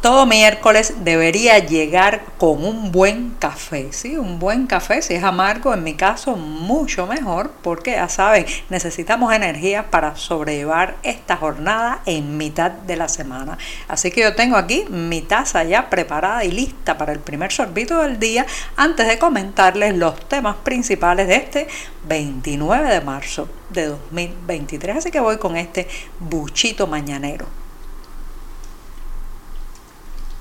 Todo miércoles debería llegar con un buen café, ¿sí? Un buen café, si es amargo, en mi caso, mucho mejor, porque ya saben, necesitamos energía para sobrellevar esta jornada en mitad de la semana. Así que yo tengo aquí mi taza ya preparada y lista para el primer sorbito del día, antes de comentarles los temas principales de este 29 de marzo de 2023. Así que voy con este buchito mañanero.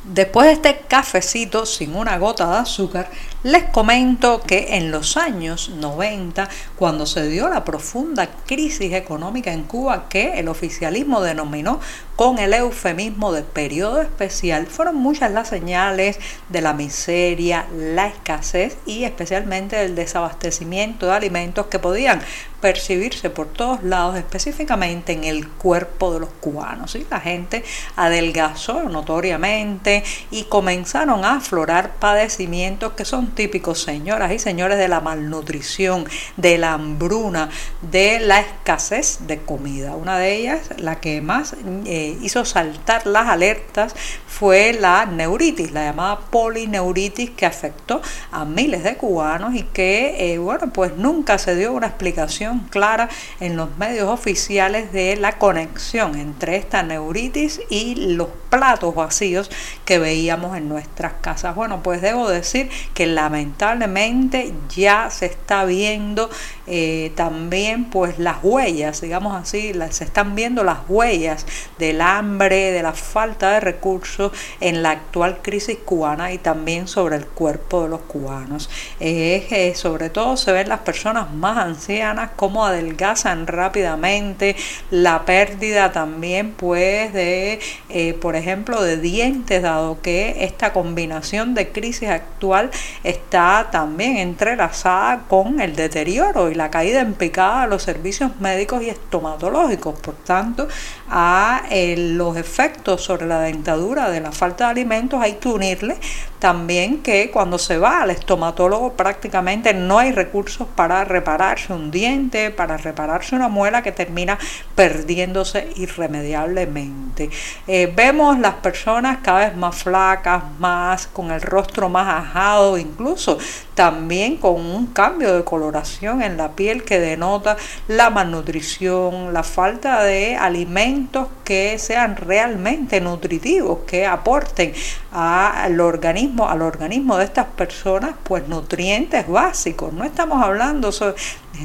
Después de este cafecito sin una gota de azúcar, les comento que en los años 90, cuando se dio la profunda crisis económica en Cuba que el oficialismo denominó con el eufemismo de periodo especial, fueron muchas las señales de la miseria, la escasez y especialmente el desabastecimiento de alimentos que podían percibirse por todos lados, específicamente en el cuerpo de los cubanos. y La gente adelgazó notoriamente y comenzaron a aflorar padecimientos que son típicos, señoras y señores, de la malnutrición, de la hambruna, de la escasez de comida. Una de ellas, la que más eh, hizo saltar las alertas, fue la neuritis, la llamada polineuritis que afectó a miles de cubanos y que, eh, bueno, pues nunca se dio una explicación clara en los medios oficiales de la conexión entre esta neuritis y los platos vacíos que veíamos en nuestras casas. Bueno, pues debo decir que lamentablemente ya se está viendo eh, también pues las huellas, digamos así, se están viendo las huellas del hambre, de la falta de recursos en la actual crisis cubana y también sobre el cuerpo de los cubanos. Eh, sobre todo se ven las personas más ancianas como adelgazan rápidamente, la pérdida también pues de, eh, por ejemplo, de dientes, dado que esta combinación de crisis actual está también entrelazada con el deterioro y la caída en picada de los servicios médicos y estomatológicos. Por tanto, a eh, los efectos sobre la dentadura de la falta de alimentos hay que unirle también que cuando se va al estomatólogo prácticamente no hay recursos para repararse un diente, para repararse una muela que termina perdiéndose irremediablemente. Eh, vemos las personas cada vez más flacas, más con el rostro más ajado, incluso también con un cambio de coloración en la piel que denota la malnutrición, la falta de alimentos que sean realmente nutritivos, que aporten al organismo al organismo de estas personas, pues nutrientes básicos. No estamos hablando,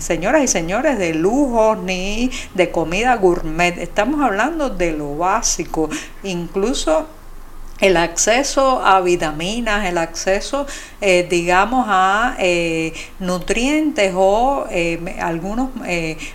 señoras y señores, de lujos ni de comida gourmet. Estamos hablando de lo básico. Incluso el acceso a vitaminas, el acceso, eh, digamos, a eh, nutrientes o eh, algunos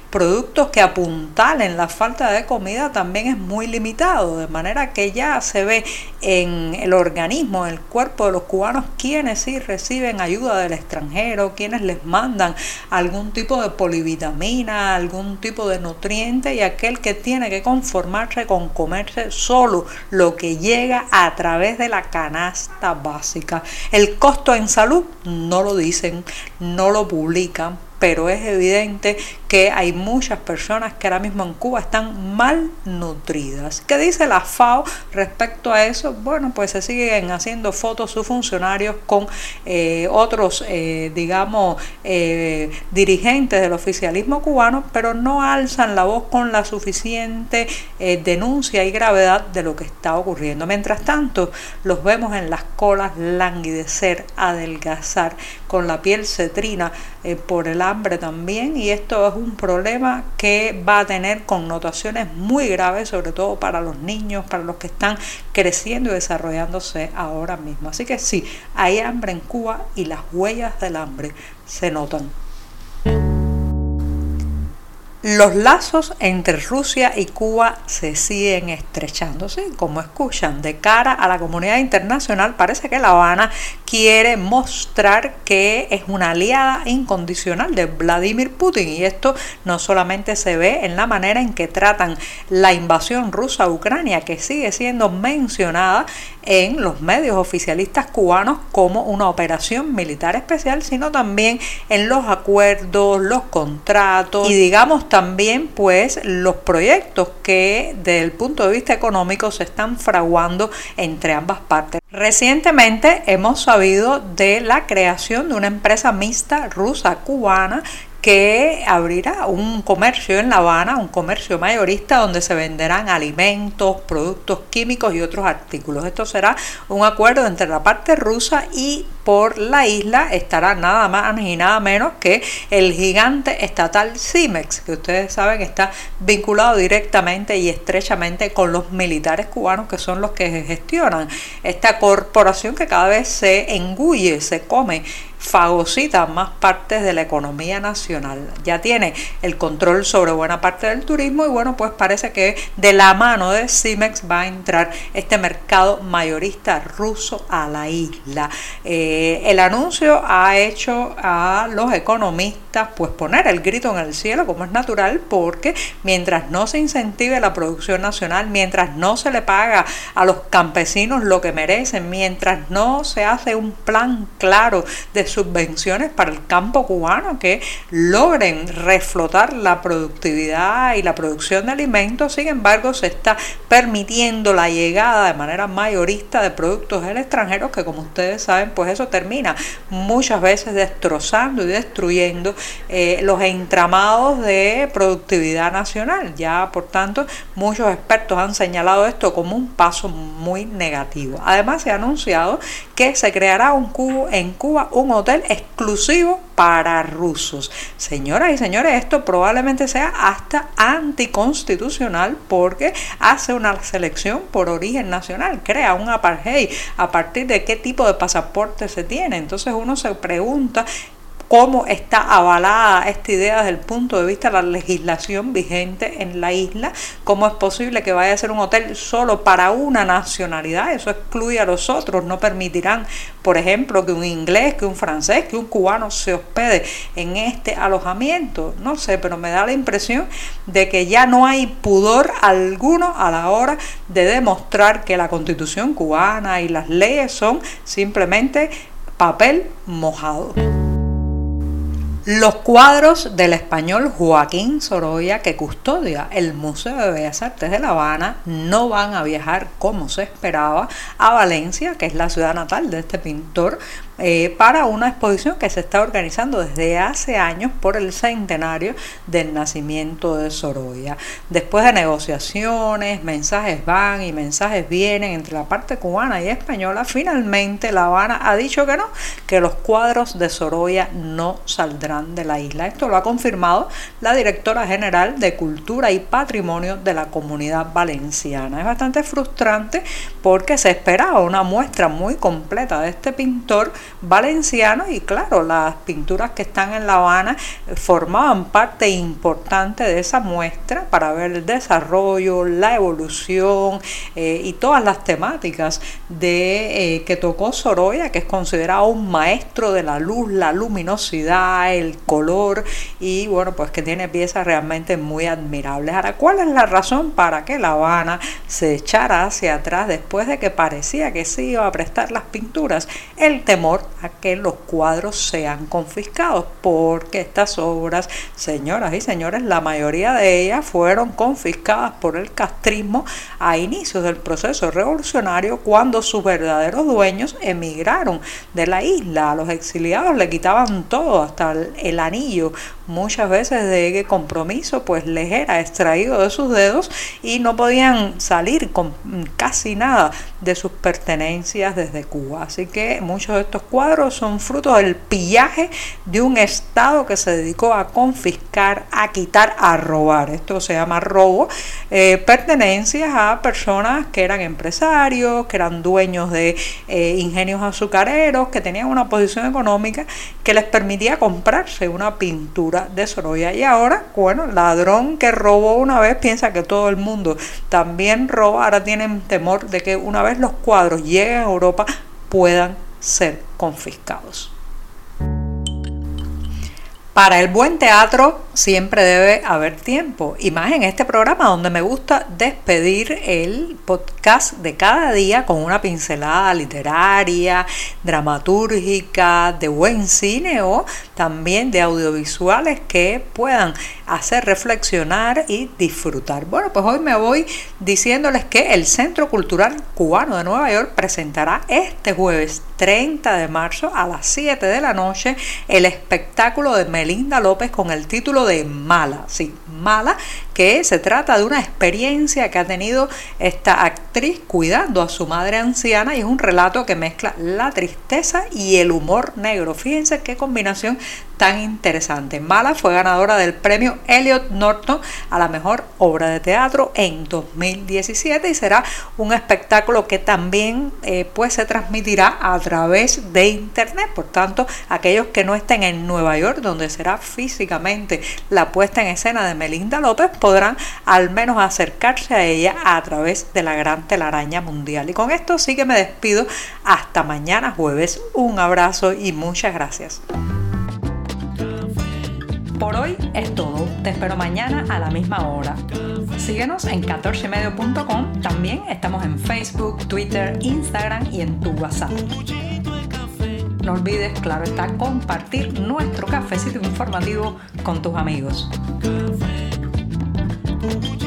productos que apuntalen la falta de comida también es muy limitado, de manera que ya se ve en el organismo, en el cuerpo de los cubanos, quienes sí reciben ayuda del extranjero, quienes les mandan algún tipo de polivitamina, algún tipo de nutriente y aquel que tiene que conformarse con comerse solo lo que llega a través de la canasta básica. El costo en salud no lo dicen, no lo publican, pero es evidente que hay muchas personas que ahora mismo en Cuba están malnutridas. ¿Qué dice la FAO respecto a eso? Bueno, pues se siguen haciendo fotos sus funcionarios con eh, otros, eh, digamos, eh, dirigentes del oficialismo cubano, pero no alzan la voz con la suficiente denuncia y gravedad de lo que está ocurriendo. Mientras tanto, los vemos en las colas languidecer, adelgazar, con la piel cetrina por el hambre también, y esto es un problema que va a tener connotaciones muy graves, sobre todo para los niños, para los que están creciendo y desarrollándose ahora mismo. Así que sí, hay hambre en Cuba y las huellas del hambre se notan. Los lazos entre Rusia y Cuba se siguen estrechando, ¿sí? Como escuchan, de cara a la comunidad internacional, parece que La Habana quiere mostrar que es una aliada incondicional de Vladimir Putin. Y esto no solamente se ve en la manera en que tratan la invasión rusa a Ucrania, que sigue siendo mencionada en los medios oficialistas cubanos como una operación militar especial, sino también en los acuerdos, los contratos y digamos también pues los proyectos que desde el punto de vista económico se están fraguando entre ambas partes. Recientemente hemos sabido de la creación de una empresa mixta rusa-cubana que abrirá un comercio en La Habana, un comercio mayorista donde se venderán alimentos, productos químicos y otros artículos. Esto será un acuerdo entre la parte rusa y por la isla estará nada más ni nada menos que el gigante estatal Cimex, que ustedes saben está vinculado directamente y estrechamente con los militares cubanos que son los que gestionan esta corporación que cada vez se engulle, se come fagocita más partes de la economía nacional. Ya tiene el control sobre buena parte del turismo y bueno, pues parece que de la mano de Cimex va a entrar este mercado mayorista ruso a la isla. Eh, el anuncio ha hecho a los economistas pues poner el grito en el cielo como es natural porque mientras no se incentive la producción nacional, mientras no se le paga a los campesinos lo que merecen, mientras no se hace un plan claro de subvenciones para el campo cubano que logren reflotar la productividad y la producción de alimentos. Sin embargo, se está permitiendo la llegada de manera mayorista de productos del extranjero que como ustedes saben, pues eso termina muchas veces destrozando y destruyendo eh, los entramados de productividad nacional. Ya, por tanto, muchos expertos han señalado esto como un paso muy negativo. Además, se ha anunciado que se creará un cubo en Cuba un hotel exclusivo para rusos. Señoras y señores, esto probablemente sea hasta anticonstitucional porque hace una selección por origen nacional, crea un apartheid a partir de qué tipo de pasaporte se tiene. Entonces uno se pregunta cómo está avalada esta idea desde el punto de vista de la legislación vigente en la isla, cómo es posible que vaya a ser un hotel solo para una nacionalidad, eso excluye a los otros, no permitirán, por ejemplo, que un inglés, que un francés, que un cubano se hospede en este alojamiento, no sé, pero me da la impresión de que ya no hay pudor alguno a la hora de demostrar que la constitución cubana y las leyes son simplemente papel mojado. Los cuadros del español Joaquín Sorolla, que custodia el Museo de Bellas Artes de La Habana, no van a viajar como se esperaba a Valencia, que es la ciudad natal de este pintor, eh, para una exposición que se está organizando desde hace años por el centenario del nacimiento de Sorolla. Después de negociaciones, mensajes van y mensajes vienen entre la parte cubana y española, finalmente La Habana ha dicho que no, que los cuadros de Sorolla no saldrán de la isla. Esto lo ha confirmado la directora general de Cultura y Patrimonio de la Comunidad Valenciana. Es bastante frustrante porque se esperaba una muestra muy completa de este pintor valenciano y claro, las pinturas que están en La Habana formaban parte importante de esa muestra para ver el desarrollo, la evolución eh, y todas las temáticas de eh, que tocó Sorolla, que es considerado un maestro de la luz, la luminosidad, el color y bueno, pues que tiene piezas realmente muy admirables. Ahora, ¿cuál es la razón para que La Habana se echara hacia atrás después de que parecía que se iba a prestar las pinturas? El temor a que los cuadros sean confiscados, porque estas obras, señoras y señores, la mayoría de ellas fueron confiscadas por el castrismo a inicios del proceso revolucionario cuando sus verdaderos dueños emigraron de la isla. A los exiliados le quitaban todo, hasta el, anillo, muchas veces de compromiso pues les era extraído de sus dedos y no podían salir con casi nada de sus pertenencias desde Cuba. Así que muchos de estos cuadros son fruto del pillaje de un Estado que se dedicó a confiscar, a quitar, a robar. Esto se llama robo. Eh, pertenencias a personas que eran empresarios, que eran dueños de eh, ingenios azucareros, que tenían una posición económica que les permitía comprarse una pintura de Sorolla. Y ahora, bueno, ladrón que robó una vez piensa que todo el mundo también roba. Ahora tienen temor de que una vez los cuadros lleguen a Europa puedan ser confiscados. Para el buen teatro siempre debe haber tiempo, y más en este programa donde me gusta despedir el podcast de cada día con una pincelada literaria, dramatúrgica, de buen cine o también de audiovisuales que puedan hacer reflexionar y disfrutar. Bueno, pues hoy me voy diciéndoles que el Centro Cultural Cubano de Nueva York presentará este jueves 30 de marzo a las 7 de la noche el espectáculo de Melinda López con el título de Mala. Sí, Mala, que se trata de una experiencia que ha tenido esta actriz cuidando a su madre anciana y es un relato que mezcla la tristeza y el humor negro. Fíjense qué combinación tan interesante. Mala fue ganadora del premio Elliot Norton a la mejor obra de teatro en 2017 y será un espectáculo que también eh, pues se transmitirá a través de internet. Por tanto, aquellos que no estén en Nueva York, donde será físicamente la puesta en escena de Melinda López, podrán al menos acercarse a ella a través de la gran telaraña mundial. Y con esto sí que me despido. Hasta mañana jueves. Un abrazo y muchas gracias. Por hoy es todo. Te espero mañana a la misma hora. Síguenos en 14medio.com. También estamos en Facebook, Twitter, Instagram y en tu WhatsApp. No olvides, claro está, compartir nuestro cafecito informativo con tus amigos. Thank you.